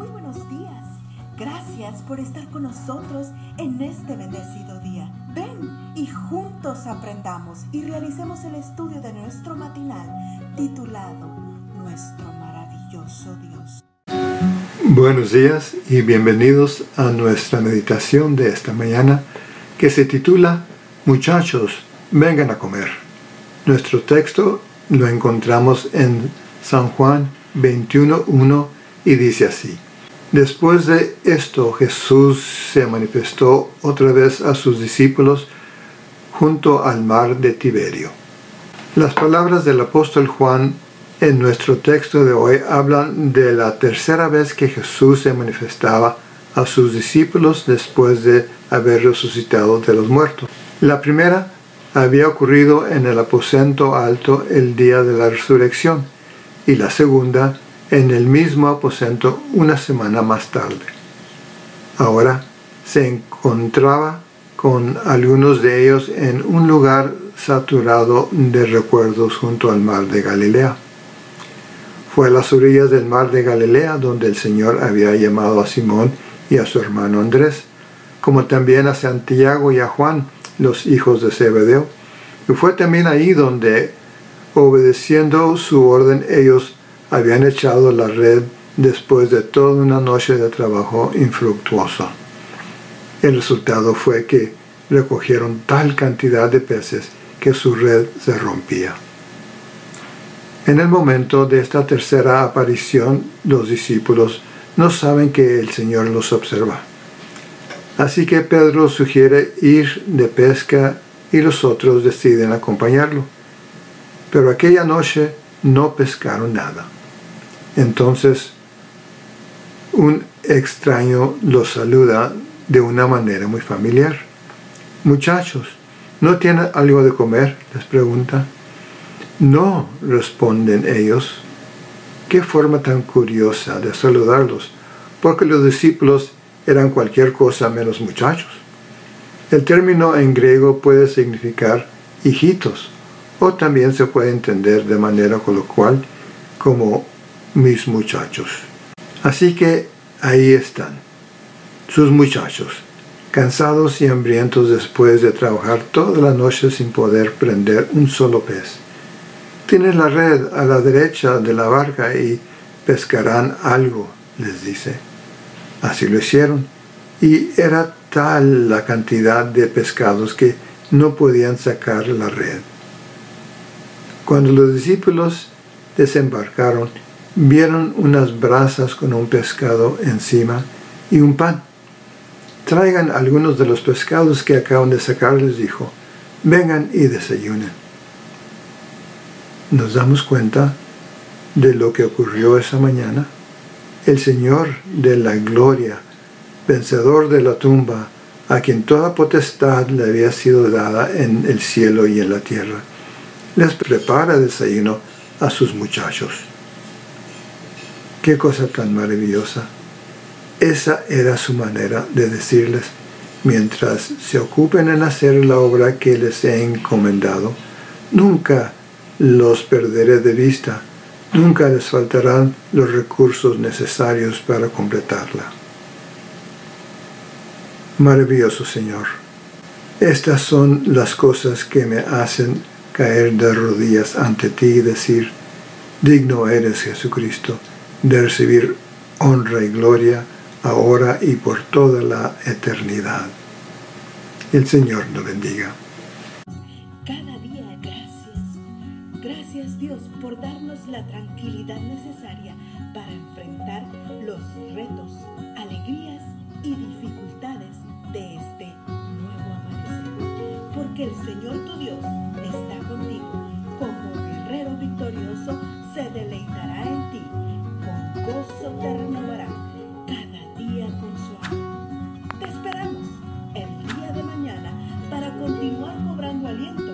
Muy buenos días. Gracias por estar con nosotros en este bendecido día. Ven y juntos aprendamos y realicemos el estudio de nuestro matinal titulado Nuestro maravilloso Dios. Buenos días y bienvenidos a nuestra meditación de esta mañana que se titula Muchachos, vengan a comer. Nuestro texto lo encontramos en San Juan 21.1 y dice así. Después de esto Jesús se manifestó otra vez a sus discípulos junto al mar de Tiberio. Las palabras del apóstol Juan en nuestro texto de hoy hablan de la tercera vez que Jesús se manifestaba a sus discípulos después de haber resucitado de los muertos. La primera había ocurrido en el aposento alto el día de la resurrección y la segunda en el mismo aposento una semana más tarde. Ahora se encontraba con algunos de ellos en un lugar saturado de recuerdos junto al mar de Galilea. Fue a las orillas del mar de Galilea donde el Señor había llamado a Simón y a su hermano Andrés, como también a Santiago y a Juan, los hijos de Zebedeo. Y fue también ahí donde, obedeciendo su orden, ellos habían echado la red después de toda una noche de trabajo infructuoso. El resultado fue que recogieron tal cantidad de peces que su red se rompía. En el momento de esta tercera aparición, los discípulos no saben que el Señor los observa. Así que Pedro sugiere ir de pesca y los otros deciden acompañarlo. Pero aquella noche no pescaron nada. Entonces un extraño los saluda de una manera muy familiar. Muchachos, ¿no tienen algo de comer? les pregunta. No, responden ellos. Qué forma tan curiosa de saludarlos, porque los discípulos eran cualquier cosa menos muchachos. El término en griego puede significar hijitos, o también se puede entender de manera coloquial como mis muchachos. Así que ahí están, sus muchachos, cansados y hambrientos después de trabajar toda la noche sin poder prender un solo pez. Tienen la red a la derecha de la barca y pescarán algo, les dice. Así lo hicieron, y era tal la cantidad de pescados que no podían sacar la red. Cuando los discípulos desembarcaron, vieron unas brasas con un pescado encima y un pan. Traigan algunos de los pescados que acaban de sacar, les dijo. Vengan y desayunen. Nos damos cuenta de lo que ocurrió esa mañana. El Señor de la gloria, vencedor de la tumba, a quien toda potestad le había sido dada en el cielo y en la tierra, les prepara desayuno a sus muchachos. Qué cosa tan maravillosa. Esa era su manera de decirles, mientras se ocupen en hacer la obra que les he encomendado, nunca los perderé de vista, nunca les faltarán los recursos necesarios para completarla. Maravilloso Señor, estas son las cosas que me hacen caer de rodillas ante ti y decir, digno eres Jesucristo de recibir honra y gloria ahora y por toda la eternidad. El Señor nos bendiga. Cada día gracias. Gracias Dios por darnos la tranquilidad necesaria para enfrentar los retos, alegrías y dificultades de este nuevo amanecer. Porque el Señor tu Dios está contigo. Como guerrero victorioso se te renovará cada día con su amor. Te esperamos el día de mañana para continuar cobrando aliento